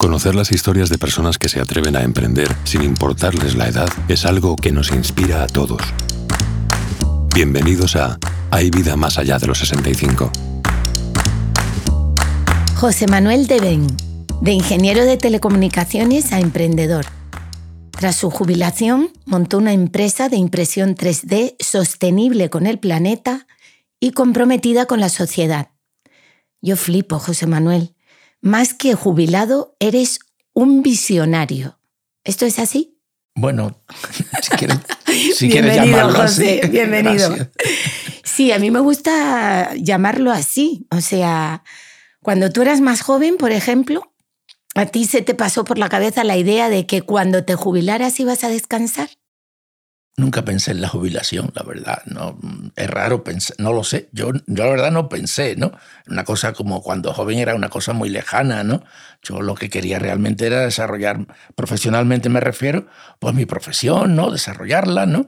Conocer las historias de personas que se atreven a emprender sin importarles la edad es algo que nos inspira a todos. Bienvenidos a Hay vida más allá de los 65. José Manuel Deben, de ingeniero de telecomunicaciones a emprendedor. Tras su jubilación, montó una empresa de impresión 3D sostenible con el planeta y comprometida con la sociedad. Yo flipo, José Manuel más que jubilado, eres un visionario. ¿Esto es así? Bueno, si quieres, si llamarlo José, así. Bienvenido. Sí, a mí me gusta llamarlo así. O sea, cuando tú eras más joven, por ejemplo, ¿a ti se te pasó por la cabeza la idea de que cuando te jubilaras ibas a descansar? Nunca pensé en la jubilación, la verdad. No, es raro pensar, no lo sé. Yo, yo la verdad no pensé, ¿no? Una cosa como cuando joven era una cosa muy lejana, ¿no? Yo lo que quería realmente era desarrollar, profesionalmente me refiero, pues mi profesión, ¿no? Desarrollarla, ¿no?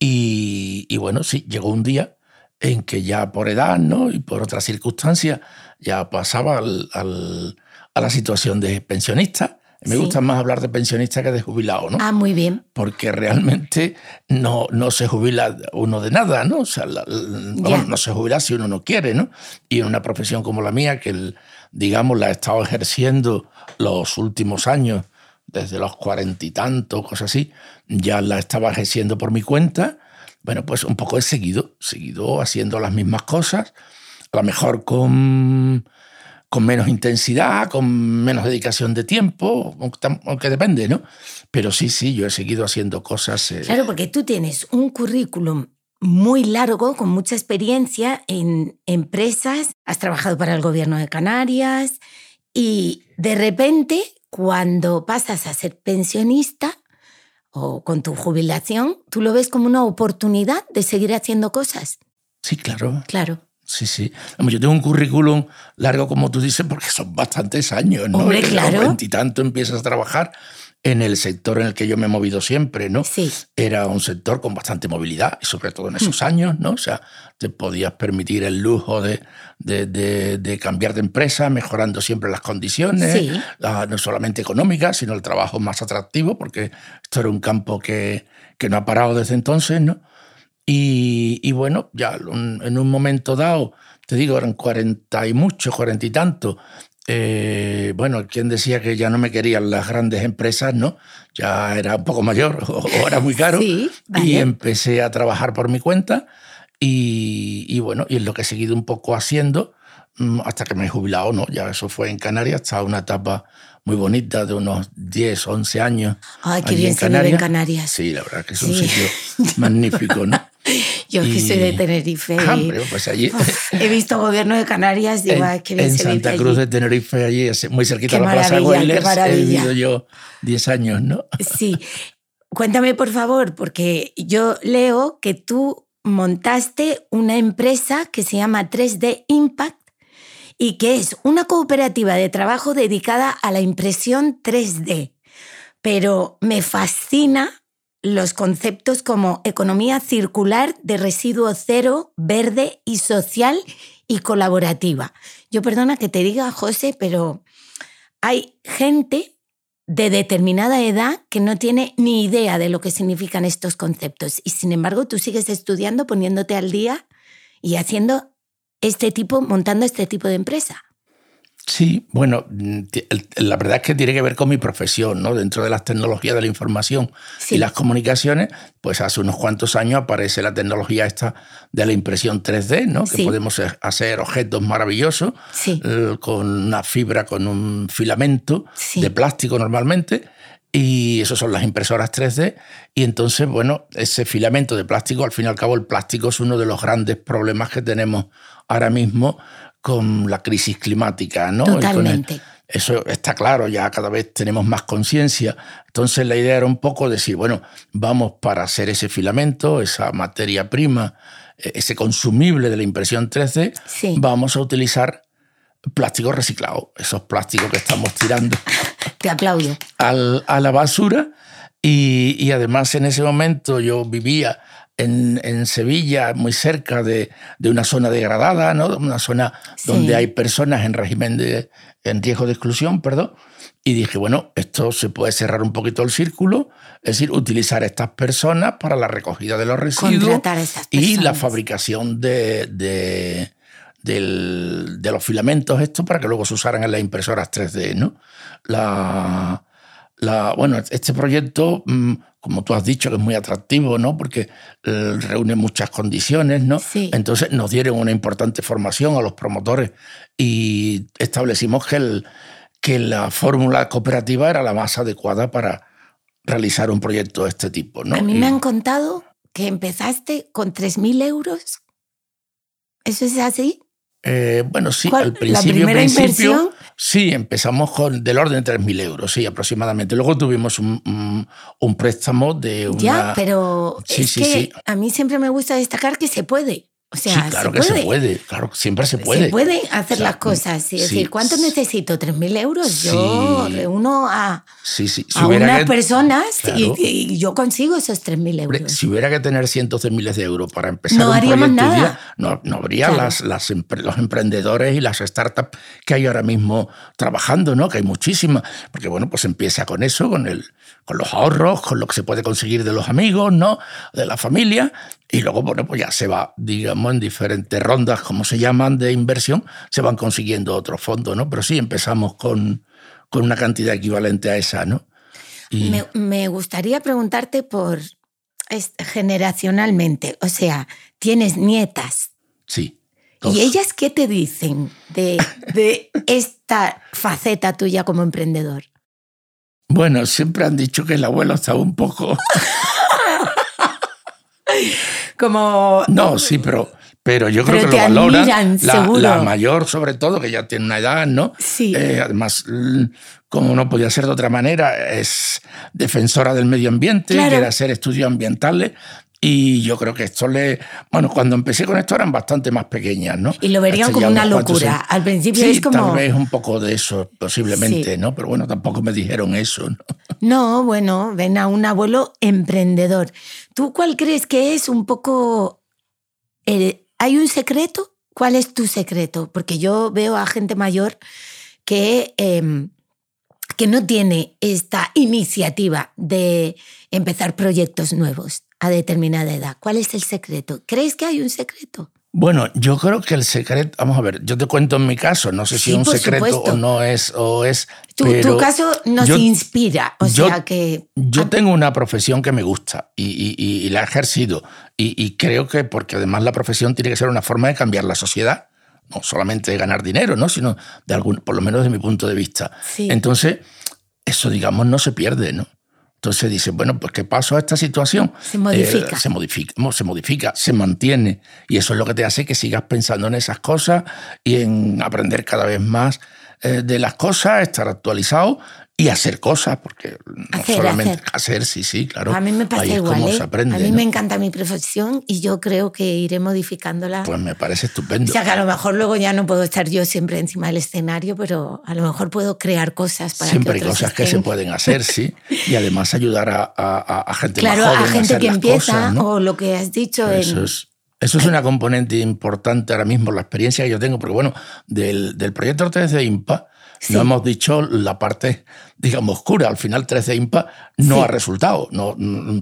Y, y bueno, sí, llegó un día en que ya por edad, ¿no? Y por otras circunstancias, ya pasaba al, al, a la situación de pensionista me gusta más hablar de pensionista que de jubilado, ¿no? Ah, muy bien. Porque realmente no, no se jubila uno de nada, ¿no? O sea, no se jubila si uno no quiere, ¿no? Y en una profesión como la mía, que digamos la he estado ejerciendo los últimos años, desde los cuarenta y tantos, cosas así, ya la estaba ejerciendo por mi cuenta. Bueno, pues un poco he seguido, seguido haciendo las mismas cosas, a lo mejor con con menos intensidad, con menos dedicación de tiempo, aunque depende, ¿no? Pero sí, sí, yo he seguido haciendo cosas. Eh, claro, porque tú tienes un currículum muy largo, con mucha experiencia en empresas, has trabajado para el gobierno de Canarias y de repente, cuando pasas a ser pensionista o con tu jubilación, tú lo ves como una oportunidad de seguir haciendo cosas. Sí, claro. Claro. Sí, sí. Yo tengo un currículum largo, como tú dices, porque son bastantes años, ¿no? Hombre, claro. y tanto empiezas a trabajar en el sector en el que yo me he movido siempre, ¿no? Sí. Era un sector con bastante movilidad, y sobre todo en esos años, ¿no? O sea, te podías permitir el lujo de, de, cambiar de empresa, mejorando siempre las condiciones, no solamente económicas, sino el trabajo más atractivo, porque esto era un campo que, que no ha parado desde entonces, ¿no? Y, bueno, ya en un momento dado, te digo, eran cuarenta y muchos, cuarenta y tantos. Eh, bueno, quien decía que ya no me querían las grandes empresas, ¿no? Ya era un poco mayor o, era muy caro. Y empecé a trabajar por mi cuenta. Y, bueno, y es lo que he seguido un poco haciendo mm, hasta que me he jubilado, ¿no? Ya eso fue en Canarias, hasta una etapa muy bonita de unos 10, 11 años. Ay, qué bien se vive en Canarias. Sí, la verdad que es un sitio magnífico, ¿no? Yo que soy de Tenerife. Ah, pues allí. he visto gobierno de Canarias, digo, en, bien en Santa Cruz de Tenerife, allí, muy cerquita de la Plaza Guaylers, he vivido yo 10 años, ¿no? Sí. Cuéntame, por favor, porque yo leo que tú montaste una empresa que se llama 3D Impact y que es una cooperativa de trabajo dedicada a la impresión 3D. Pero me fascina los conceptos como economía circular de residuo cero, verde y social y colaborativa. Yo perdona que te diga, José, pero hay gente de determinada edad que no tiene ni idea de lo que significan estos conceptos y sin embargo tú sigues estudiando, poniéndote al día y haciendo este tipo, montando este tipo de empresa. Sí, bueno, mm, la verdad es que tiene que ver con mi profesión, ¿no? Dentro de las tecnologías de la información y las comunicaciones, pues hace unos cuantos años aparece la tecnología esta de la impresión 3D, ¿no? Que podemos hacer objetos maravillosos eh, con una fibra, con un filamento de plástico normalmente. Y eso son las impresoras 3D. Y entonces, bueno, ese filamento de plástico, al fin y al cabo, el plástico es uno de los grandes problemas que tenemos ahora mismo con la crisis climática, ¿no? Totalmente. eso está claro, ya cada vez tenemos más conciencia. Entonces la idea era un poco decir, bueno, vamos para hacer ese filamento, esa materia prima, e-, ese consumible de la impresión 3D, vamos a utilizar plástico reciclado, esos plásticos que estamos tirando. Te aplaudo. a la basura. Y, y además en ese momento yo vivía en, Sevilla, muy cerca de, una zona degradada, ¿no? una zona donde hay personas en régimen de en riesgo de exclusión, perdón. Y dije, bueno, esto se puede cerrar un poquito el círculo, es decir, utilizar a estas personas para la recogida de los residuos y la fabricación de, de, de, los filamentos estos para que luego se usaran en las impresoras 3D. ¿no? La, la, bueno, este proyecto, mm, como tú has dicho, que es muy atractivo, ¿no? Porque eh, reúne muchas condiciones, ¿no? Entonces nos dieron una importante formación a los promotores y establecimos que, el, que la fórmula cooperativa era la más adecuada para realizar un proyecto de este tipo, ¿no? A mí me han contado que empezaste con 3.000 euros. ¿Eso es así? Eh, bueno, sí, al principio, ¿La inversión? sí, empezamos con del orden de 3.000 euros, sí, aproximadamente. Luego tuvimos un, un, préstamo de una... Ya, pero sí, sí, sí. a mí siempre me gusta destacar que se puede. O sea, sí, claro que se puede, claro, siempre se puede. Se puede hacer las cosas. Es decir, ¿cuánto necesito? ¿3.000 euros? Yo reúno a, a unas personas y, yo consigo esos 3.000 euros. Si hubiera que tener cientos de miles de euros para empezar no un haríamos nada. no, no habría las, las, los emprendedores y las startups que hay ahora mismo trabajando, ¿no? Que hay muchísimas. Porque, bueno, pues empieza con eso, con, el, con los ahorros, con lo que se puede conseguir de los amigos, ¿no? De la familia. Y luego, bueno, pues ya se va, digamos, en diferentes rondas, como se llaman, de inversión, se van consiguiendo otros fondos, ¿no? Pero sí empezamos con, con una cantidad equivalente a esa, ¿no? Me, gustaría preguntarte por generacionalmente, o sea, tienes nietas. Sí. ¿Y ellas qué te dicen de, de esta faceta tuya como emprendedor? Bueno, siempre han dicho que el abuelo estaba un poco como... No, sí, pero, pero yo creo que lo valoran. la, mayor, sobre todo, que ya tiene una edad, ¿no? Sí. Eh, además, como no podía ser de otra manera, es defensora del medio ambiente, quiere hacer estudios ambientales. Y yo creo que esto le. Bueno, cuando empecé con esto eran bastante más pequeñas, ¿no? Y lo verían como una locura. Al principio es como. Tal vez un poco de eso, posiblemente, ¿no? Pero bueno, tampoco me dijeron eso, ¿no? No, bueno, ven a un abuelo emprendedor. ¿Tú cuál crees que es un poco... ¿Hay un secreto? ¿Cuál es tu secreto? Porque yo veo a gente mayor que, em, que no tiene esta iniciativa de empezar proyectos nuevos a determinada edad. ¿Cuál es el secreto? ¿Crees que hay un secreto? Bueno, yo creo que el secreto, vamos a ver, yo te cuento en mi caso, no sé si es un secreto o no es, o es. Tu, tu caso nos inspira, o sea que. Yo tengo una profesión que me gusta y, la he ejercido y, creo que porque además la profesión tiene que ser una forma de cambiar la sociedad, no solamente de ganar dinero, ¿no? sino de algún, por lo menos desde mi punto de vista. Entonces, eso digamos no se pierde, ¿no? Entonces dice, bueno, pues ¿qué pasó a esta situación? Se modifica. Eh, se modifica, se modifica, se mantiene. Y eso es lo que te hace que sigas pensando en esas cosas y en aprender cada vez más eh, de las cosas, estar actualizado y hacer cosas, porque no solamente hacer. sí, sí, claro. A mí me pasa igual. ¿eh? a mí me encanta mi profesión y yo creo que iré modificándola. Pues me parece estupendo. O sea, que a lo mejor luego ya no puedo estar yo siempre encima del escenario, pero a lo mejor puedo crear cosas para Siempre hay cosas que se pueden hacer, sí. Y además ayudar a, a, gente claro, más joven a gente que empieza, o lo que has dicho. Eso es. Eso es una componente importante ahora mismo, la experiencia que yo tengo, porque bueno, del, del proyecto 3 de IMPA, no hemos dicho la parte, digamos, oscura. Al final 13 IMPA no ha resultado, no,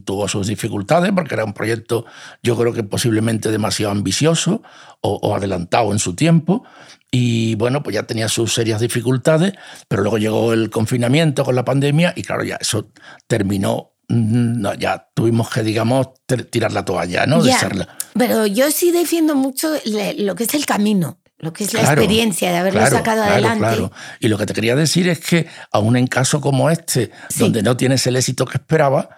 tuvo sus dificultades porque era un proyecto, yo creo que posiblemente demasiado ambicioso o, adelantado en su tiempo. Y bueno, pues ya tenía sus serias dificultades, pero luego llegó el confinamiento con la pandemia y claro, ya eso terminó mm, ya tuvimos que, digamos, tirar la toalla, ¿no? De Pero yo sí defiendo mucho lo que es el camino lo que es la experiencia de haberlo sacado adelante. Claro. Y lo que te quería decir es que, aún en casos como este, donde no tienes el éxito que esperaba,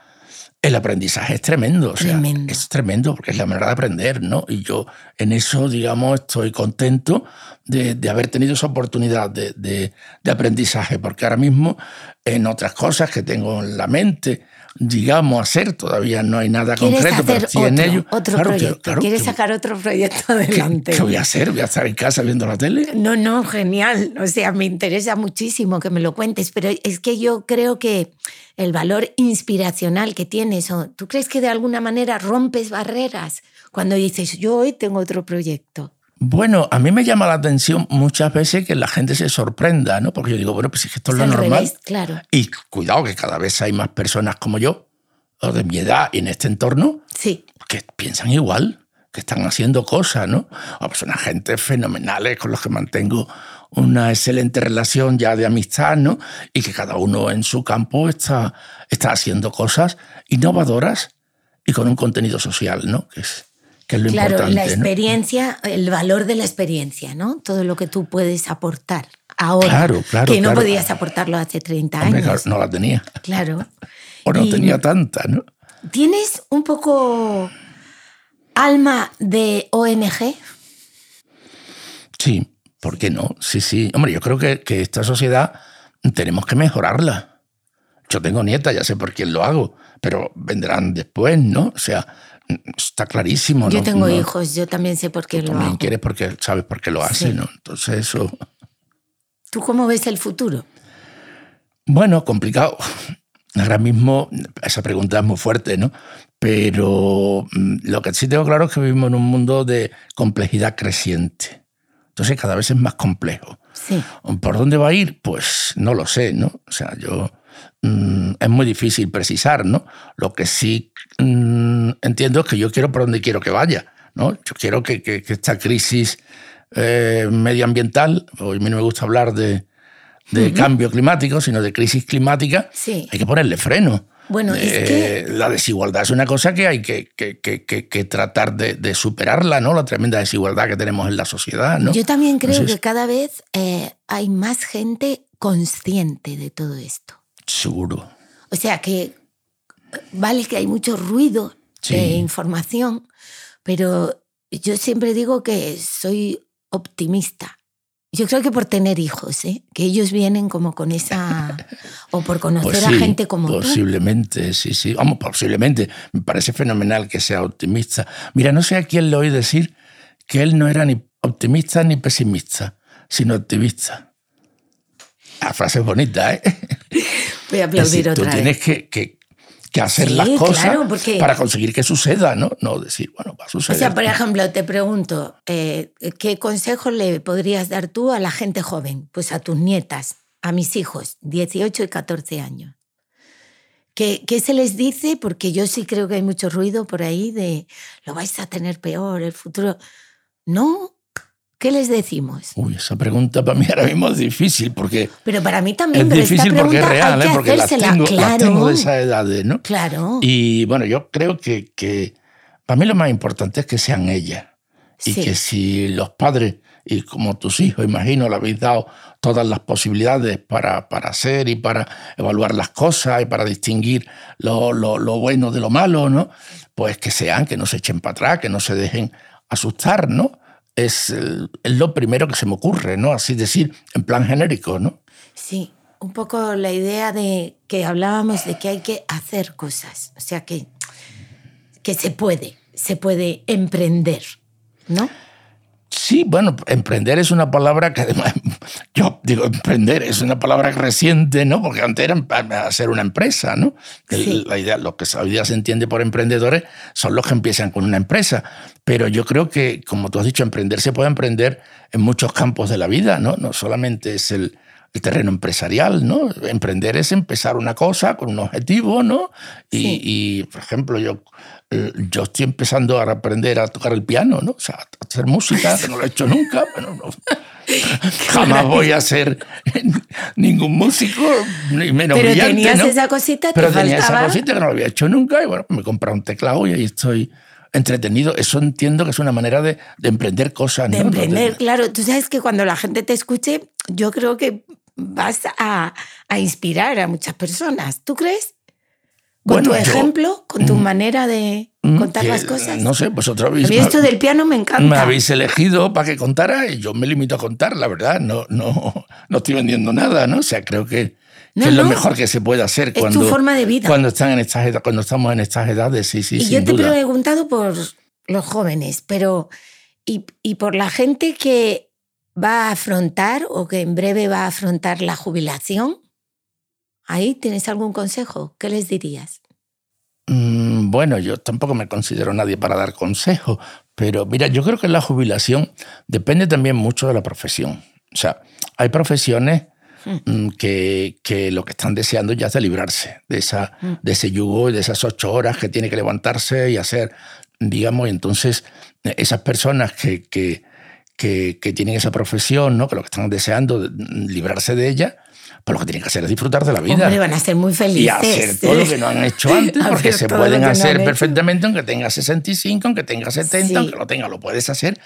el aprendizaje es tremendo. tremendo. es tremendo porque es la manera de aprender, ¿no? Y yo en eso, digamos, estoy contento de, haber tenido esa oportunidad de, de, aprendizaje, porque ahora mismo en otras cosas que tengo en la mente, digamos, hacer. Todavía no hay nada concreto, pero estoy en ello. Otro proyecto. ¿Quieres sacar otro proyecto adelante? ¿qué, voy a hacer? ¿Voy a estar en casa viendo la tele? No, no, genial. O sea, me interesa muchísimo que me lo cuentes, pero es que yo creo que el valor inspiracional que tiene tienes? ¿O ¿Tú crees que de alguna manera rompes barreras cuando dices, yo hoy tengo otro proyecto? Bueno, a mí me llama la atención muchas veces que la gente se sorprenda, ¿no? Porque yo digo, bueno, pues es que esto es, lo normal. claro. Y cuidado, que cada vez hay más personas como yo, o de mi edad, en este entorno, sí. que piensan igual, que están haciendo cosas, ¿no? O pues son agentes fenomenales con los que mantengo una excelente relación ya de amistad, ¿no? Y que cada uno en su campo está, está haciendo cosas innovadoras y con un contenido social, ¿no? Que es, claro, la experiencia, el valor de la experiencia, ¿no? Todo lo que tú puedes aportar ahora. Claro, claro. Que no claro. podías aportarlo hace 30 años. no la tenía. Claro. o no tenía tanta, ¿no? ¿Tienes un poco alma de ONG? Sí, ¿por qué no? Sí, sí. Hombre, yo creo que, que esta sociedad tenemos que mejorarla. Yo tengo nieta, ya sé por quién lo hago, pero vendrán después, ¿no? O sea, está clarísimo. Yo ¿no? tengo No- hijos, yo también sé por qué tú lo también hago. quieres porque sabes por qué lo hace, Sí. ¿no? Entonces eso... ¿Tú cómo ves el futuro? Bueno, complicado. Ahora mismo esa pregunta es muy fuerte, ¿no? Pero mm, lo que sí tengo claro es que vivimos en un mundo de complejidad creciente. Entonces cada vez es más complejo. Sí. ¿Por dónde va a ir? Pues no lo sé, ¿no? O sea, yo mm, es muy difícil precisar, ¿no? Lo que sí mm, entiendo es que yo quiero por donde quiero que vaya, ¿no? Yo quiero que, que- que esta crisis eh, medioambiental, hoy a mí no me gusta hablar de, de cambio climático, sino de crisis climática, Sí. hay que ponerle freno. Bueno, es Eh, que La desigualdad es una cosa que hay que, tratar de, de superarla, ¿no? La tremenda desigualdad que tenemos en la sociedad, ¿no? yo también creo Entonces, que cada vez eh, hay más gente consciente de todo esto. Seguro. O sea que vale que hay mucho ruido Sí. de información, pero yo siempre digo que soy optimista. Yo creo que por tener hijos, ¿eh? que ellos vienen como con esa... o por conocer Pues a sí, gente como tú. Posiblemente, sí, sí. Vamos, posiblemente. Me parece fenomenal que sea optimista. Mira, no sé a quién le oí decir que él no era ni optimista ni pesimista, sino optimista. La frase es bonita, ¿eh? Voy a aplaudir tú otra vez. tienes que, que- que hacer Sí, las cosas claro, porque- para conseguir que suceda, ¿no? No decir, bueno, va a O suceder. sea, por ejemplo, te pregunto, eh, ¿qué consejo le podrías dar tú a la gente joven? Pues a tus nietas, a mis hijos, 18 y 14 años. ¿Qué, qué se les dice? Porque yo sí creo que hay mucho ruido por ahí de lo vais a tener peor, el futuro. No, ¿qué les decimos? Uy, esa pregunta para mí ahora mismo es difícil porque Pero para mí también, es difícil porque es real, ¿eh? que porque las tengo, las claro, tengo de esa edad, ¿no? claro. Y bueno, yo creo que, que para mí lo más importante es que sean ellas. Y Sí. que si los padres, y como tus hijos, imagino, le habéis dado todas las posibilidades para, para hacer y para evaluar las cosas y para distinguir lo, lo- lo bueno de lo malo, ¿no? Pues que sean, que no se echen para atrás, que no se dejen asustar, ¿no? Es, lo primero que se me ocurre, ¿no? Así decir, en plan genérico, ¿no? Sí, un poco la idea de que hablábamos de que hay que hacer cosas, o sea que, que se puede, se puede emprender, ¿no? Sí, bueno, emprender es una palabra que además, yo digo emprender, es una palabra reciente, ¿no? Porque antes era hacer una empresa, ¿no? Sí. La idea, lo que hoy día se entiende por emprendedores son los que empiezan con una empresa. Pero yo creo que, como tú has dicho, emprender se puede emprender en muchos campos de la vida, ¿no? No solamente es el, el terreno empresarial, ¿no? Emprender es empezar una cosa con un objetivo, ¿no? Y, Sí. y, por ejemplo, yo, yo estoy empezando a aprender a tocar el piano, ¿no? O sea, a hacer música, que no lo he hecho nunca, pero no- jamás voy a ser ningún músico, ni menos Pero brillante, tenías ¿no? esa cosita, te Pero tenía esa cosita que no lo había hecho nunca y bueno, me he comprado un teclado y ahí estoy entretenido. Eso entiendo que es una manera de, de emprender cosas. De ¿no? emprender, De- claro. Tú sabes que cuando la gente te escuche, yo creo que vas a, a inspirar a muchas personas. ¿Tú crees? Con Bueno, tu yo- ejemplo, con tu manera de Mm, contar que, las cosas. No sé, vosotros a habéis, mí esto del piano me encanta. me habéis elegido para que contara y yo me limito a contar, la verdad. No, no, no estoy vendiendo nada, ¿no? O sea, creo que, que No, es lo mejor que se puede hacer tu cuando, forma de vida. cuando, están en estas, edad- cuando estamos en estas edades. Sí, sí, y sin yo te he duda. preguntado por los jóvenes, pero y, y por la gente que va a afrontar o que en breve va a afrontar la jubilación. Ahí tienes algún consejo. ¿Qué les dirías? Mm, bueno, yo tampoco me considero nadie para dar consejos, pero mira, yo creo que la jubilación depende también mucho de la profesión. O sea, hay profesiones hmm. mm, que, que, lo que están deseando ya es de librarse de, esa, hmm. de ese yugo y de esas ocho horas que tiene que levantarse y hacer, digamos, y entonces esas personas que, que, que, tienen esa profesión, ¿no? que lo que están deseando librarse de ella, pues lo que tienen que hacer es disfrutar de la vida. Hombre, van a ser muy felices. Y hacer todo lo que no han hecho antes, porque se pueden hacer perfectamente, aunque tenga 65, aunque tenga 70, aunque lo tenga, lo puedes hacer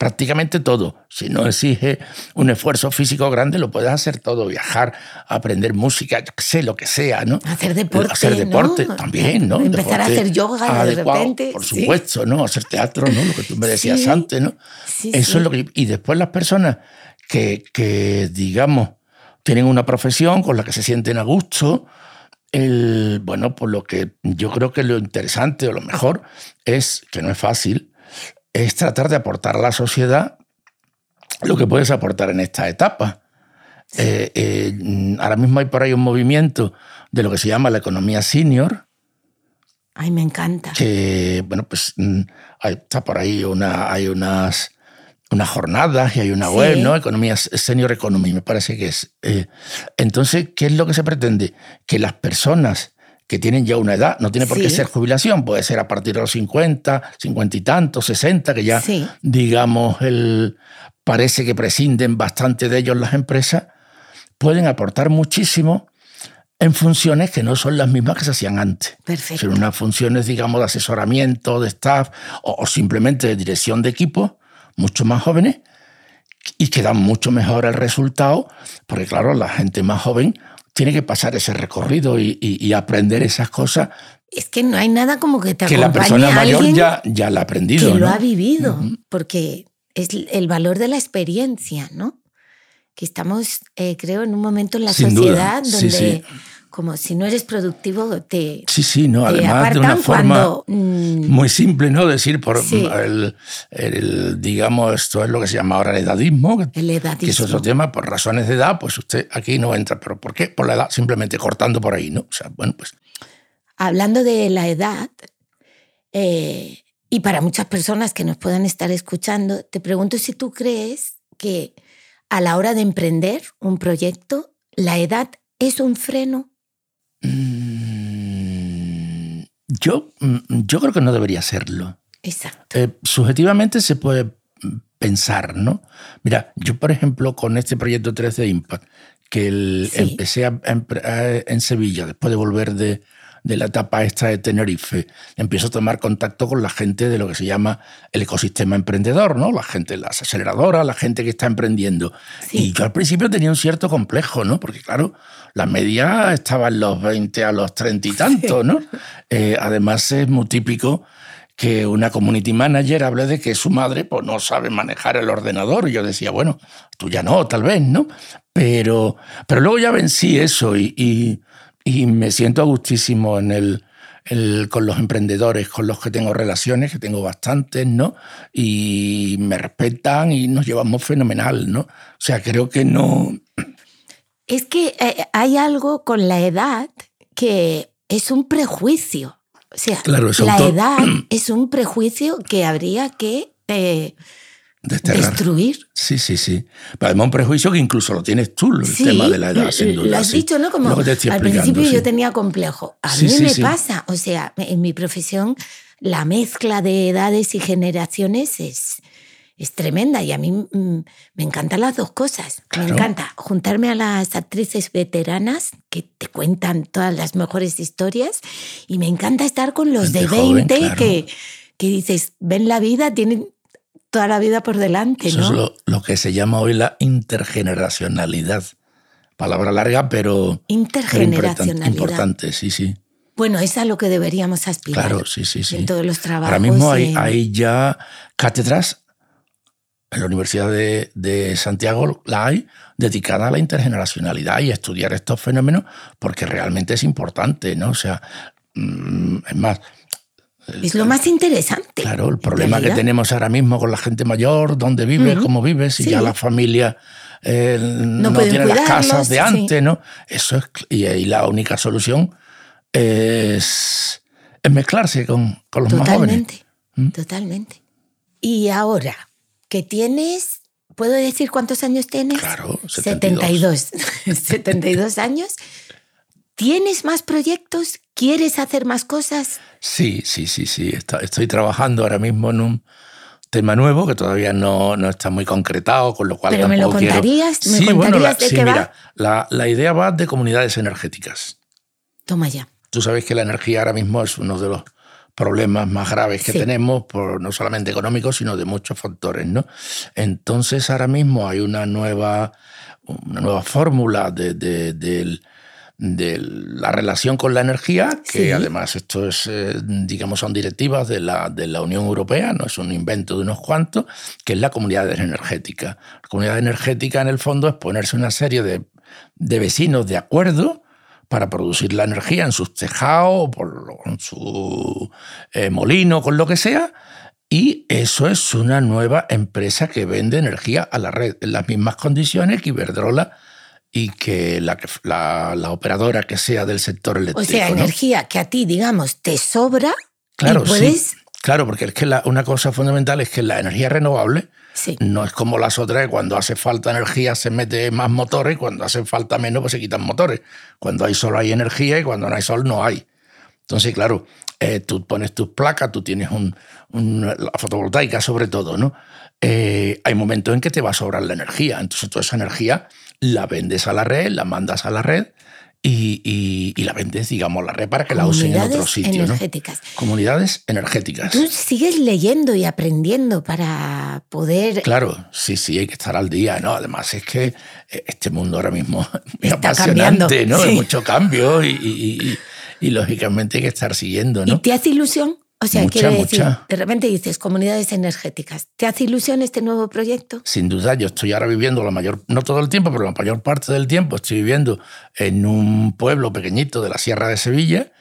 prácticamente todo. Si no exige un esfuerzo físico grande, lo puedes hacer todo. Viajar, aprender música, sé, lo que sea, ¿no? Hacer deporte. Hacer deporte también, ¿no? Empezar a hacer yoga de repente. Por supuesto, ¿no? Hacer teatro, ¿no? Lo que tú me decías antes, ¿no? Eso es lo que. Y después las personas que, que, digamos, tienen una profesión con la que se sienten a gusto. El, bueno, pues lo que yo creo que lo interesante o lo mejor es, que no es fácil, es tratar de aportar a la sociedad lo que puedes aportar en esta etapa. Eh, eh, ahora mismo hay por ahí un movimiento de lo que se llama la economía senior. Ay, me encanta. Que, bueno, pues mm, está por ahí una, hay unas, unas jornadas y hay una web, ¿no? Economía Senior Economy, me parece que es. Eh, entonces, ¿qué es lo que se pretende? Que las personas que tienen ya una edad, no tiene por qué ser jubilación, puede ser a partir de los 50, 50 y tantos, 60, que ya, digamos, el, parece que prescinden bastante de ellos las empresas, pueden aportar muchísimo en funciones que no son las mismas que se hacían antes. Perfecto. Son unas funciones, digamos, de asesoramiento, de staff o, simplemente de dirección de equipo, mucho más jóvenes, y que dan mucho mejor el resultado, porque claro, la gente más joven tiene que pasar ese recorrido y, aprender esas cosas. Es que no hay nada como que te Que la persona mayor ya, ya la ha aprendido. Que lo ha vivido, porque es el valor de la experiencia, ¿no? Que estamos, eh, creo, en un momento en la sociedad donde como si no eres productivo te sí sí no además de una forma mm, muy simple no decir por el, digamos esto es lo que se llama ahora el edadismo el edadismo. que es otro tema por razones de edad pues usted aquí no entra pero por qué por la edad simplemente cortando por ahí no o sea bueno pues. Hablando de la edad eh, y para muchas personas que nos puedan estar escuchando te pregunto si tú crees que a la hora de emprender un proyecto la edad es un freno Mm, yo, mm, yo creo que no debería serlo. Exacto. Eh, subjetivamente se puede pensar, ¿no? Mira, yo por ejemplo con este proyecto 3D Impact, que empecé en Sevilla después de volver de, de la etapa esta de Tenerife, empiezo a tomar contacto con la gente de lo que se llama el ecosistema emprendedor, ¿no? La gente, las aceleradoras, la gente que está emprendiendo. Y yo al principio tenía un cierto complejo, ¿no? Porque claro, la media estaba en los 20 a los 30 y tanto, ¿no? Eh, además es muy típico que una community manager hable de que su madre pues, no sabe manejar el ordenador. Y yo decía, bueno, tú ya no, tal vez, ¿no? Pero, pero luego ya vencí eso y y me siento a gustísimo en el, con los emprendedores con los que tengo relaciones, que tengo bastantes, ¿no? Y me respetan y nos llevamos fenomenal, ¿no? O sea, creo que no... Es que eh, hay algo con la edad que es un prejuicio. O sea, la edad es un prejuicio que habría que eh, Destruir. Sí, sí, sí. Pero además un prejuicio que incluso lo tienes tú, el tema de la edad, sin duda. Lo has dicho, ¿no? Como al principio yo tenía complejo. A mí me pasa. O sea, en mi profesión la mezcla de edades y generaciones es, es tremenda y a mí mm, me encantan las dos cosas. Me encanta juntarme a las actrices veteranas que te cuentan todas las mejores historias y me encanta estar con los de 20 que, que dices, ven la vida, tienen toda la vida por delante. Eso es lo, que se llama hoy la intergeneracionalidad. Palabra larga, pero, intergeneracionalidad. importante, sí, sí. Bueno, es a lo que deberíamos aspirar. Claro, sí, sí, sí. En todos los trabajos. Ahora mismo hay, ya cátedras en la Universidad de, Santiago, la hay, dedicada a la intergeneracionalidad y a estudiar estos fenómenos porque realmente es importante, ¿no? O sea, mm, es más, es lo más interesante. Claro, el problema que tenemos ahora mismo con la gente mayor, dónde vive, cómo vive, si ya la familia eh, no, tiene las casas de antes, ¿no? Eso es, y ahí la única solución es, es mezclarse con, con los más jóvenes. ¿Mm? Totalmente. Y ahora que tienes, ¿puedo decir cuántos años tienes? Claro, 72. 72, 72 años. ¿Tienes más proyectos? ¿Quieres hacer más cosas? Sí, sí, sí, sí. Estoy trabajando ahora mismo en un tema nuevo que todavía no, no está muy concretado, con lo cual ¿Pero me lo contarías? ¿Me sí, bueno, de qué mira, La, la idea va de comunidades energéticas. Toma ya. Tú sabes que la energía ahora mismo es uno de los problemas más graves que tenemos, por, no solamente económicos, sino de muchos factores. ¿no? Entonces ahora mismo hay una nueva, una nueva fórmula de, de, la relación con la energía, que además esto es, eh, digamos, son directivas de la, de la Unión Europea, no es un invento de unos cuantos, que es la comunidad energética. La comunidad energética, en el fondo, es ponerse una serie de, de vecinos de acuerdo para producir la energía en sus tejados, por, en su eh, molino, con lo que sea. Y eso es una nueva empresa que vende energía a la red en las mismas condiciones que Iberdrola y que la, la, operadora que sea del sector eléctrico. O sea, energía que a ti, digamos, te sobra claro, y puedes... Claro, porque es que una cosa fundamental es que la energía renovable no es como las otras, cuando hace falta energía se mete más motores, cuando hace falta menos pues se quitan motores. Cuando hay sol hay energía y cuando no hay sol no hay. Entonces, claro, eh, tú pones tus placas, tú tienes un, la fotovoltaica sobre todo, ¿no? Eh, hay momentos en que te va a sobrar la energía, entonces toda esa energía la vendes a la red, la mandas a la red y, la vendes, digamos, la red para que la usen en otro sitio. energéticas. Comunidades energéticas. Tú sigues leyendo y aprendiendo para poder... Claro, sí, sí, hay que estar al día, ¿no? Además es que eh, este mundo ahora mismo es apasionante, ¿no? Hay mucho cambio y, y, lógicamente hay que estar siguiendo, ¿no? ¿Y te hace ilusión? O sea, quiero decir, de repente dices comunidades energéticas. ¿Te hace ilusión este nuevo proyecto? Sin duda, yo estoy ahora viviendo la mayor, no todo el tiempo, pero la mayor parte del tiempo estoy viviendo en un pueblo pequeñito de la Sierra de Sevilla,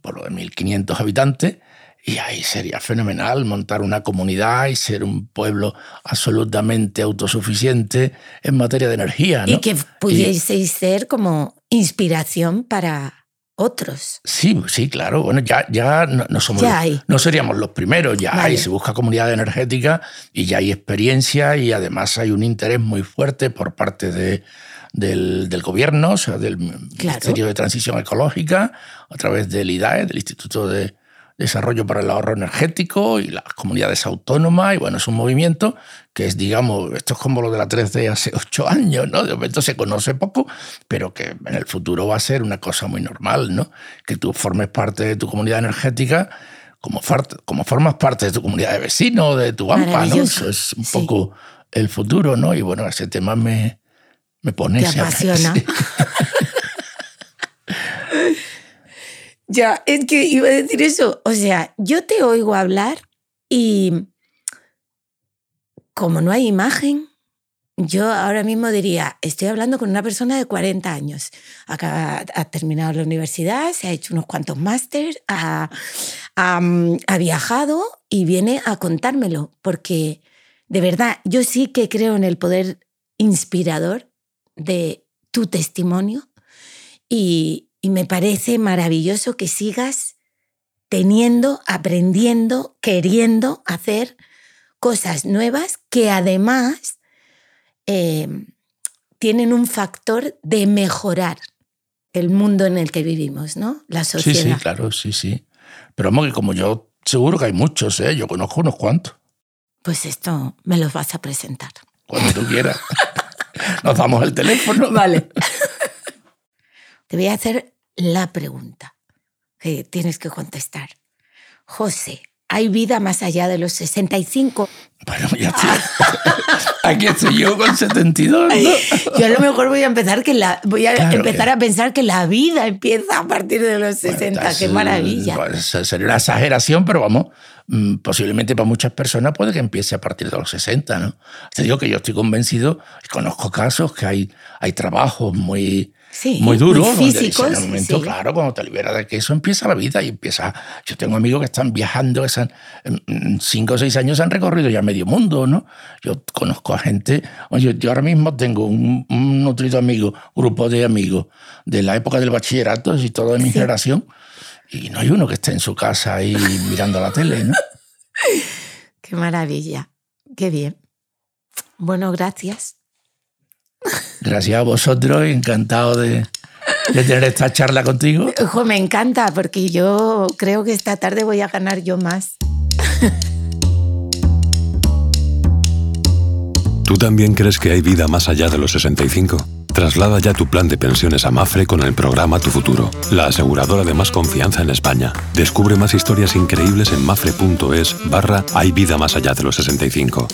por lo de 1.500 habitantes, y ahí sería fenomenal montar una comunidad y ser un pueblo absolutamente autosuficiente en materia de energía. Y que pudieseis ser como inspiración para otros. Sí, sí, claro. Bueno, ya, ya no, somos no seríamos los primeros, ya hay, se busca comunidad energética y ya hay experiencia y además hay un interés muy fuerte por parte de, del, del gobierno, o sea, del Ministerio de Transición Ecológica, a través del IDAE, del Instituto de, Desarrollo para el Ahorro Energético y las comunidades autónomas. Y bueno, es un movimiento que es, digamos, esto es como lo de la 3D hace ocho años, ¿no? De momento se conoce poco, pero que en el futuro va a ser una cosa muy normal, ¿no? Que tú formes parte de tu comunidad energética como, como formas parte de tu comunidad de vecinos, de tu AMPA, ¿no? Eso es un poco el futuro, ¿no? Y bueno, ese tema me, me pone... Te apasiona. Ya, es que iba a decir eso. O sea, yo te oigo hablar y como no hay imagen, yo ahora mismo diría, estoy hablando con una persona de 40 años. Acaba, ha terminado la universidad, se ha hecho unos cuantos másteres, ha, ha viajado y viene a contármelo, porque de verdad, yo sí que creo en el poder inspirador de tu testimonio y, y me parece maravilloso que sigas teniendo, aprendiendo, queriendo hacer cosas nuevas que además em, tienen un factor de mejorar el mundo en el que vivimos, ¿no? La sociedad. Sí, sí, claro, sí, sí. Pero vamos, que como yo, seguro que hay muchos, ¿eh? Yo conozco unos cuantos. Pues esto me los vas a presentar. Cuando tú quieras. Nos damos el teléfono. Vale. Te voy a hacer la pregunta que tienes que contestar. José, ¿hay vida más allá de los 65? Bueno, ya estoy. Aquí estoy yo con 72. Yo a lo mejor voy a empezar que la voy a empezar a pensar que la vida empieza a partir de los 60. Qué maravilla. Pues, sería una exageración, pero vamos, mm, posiblemente para muchas personas puede que empiece a partir de los 60, ¿no? Te digo que yo estoy convencido, conozco casos que hay, hay trabajos muy muy duro. Muy físicos, en momento, claro, cuando te liberas de que eso empieza la vida y empieza. Yo tengo amigos que están viajando, que en cinco o seis años han recorrido ya medio mundo, ¿no? Yo conozco a gente. Oye, yo ahora mismo tengo un, nutrido amigo, grupo de amigos de la época del bachillerato y todo de mi generación y no hay uno que esté en su casa ahí mirando la tele, ¿no? Qué maravilla, qué bien. Bueno, gracias. Gracias a vosotros, encantado de, de tener esta charla contigo. Ojo, me encanta porque yo creo que esta tarde voy a ganar yo más. ¿Tú también crees que hay vida más allá de los 65? Traslada ya tu plan de pensiones a Mafre con el programa Tu Futuro, la aseguradora de más confianza en España. Descubre más historias increíbles en mafre.es barra Hay vida más allá de los 65.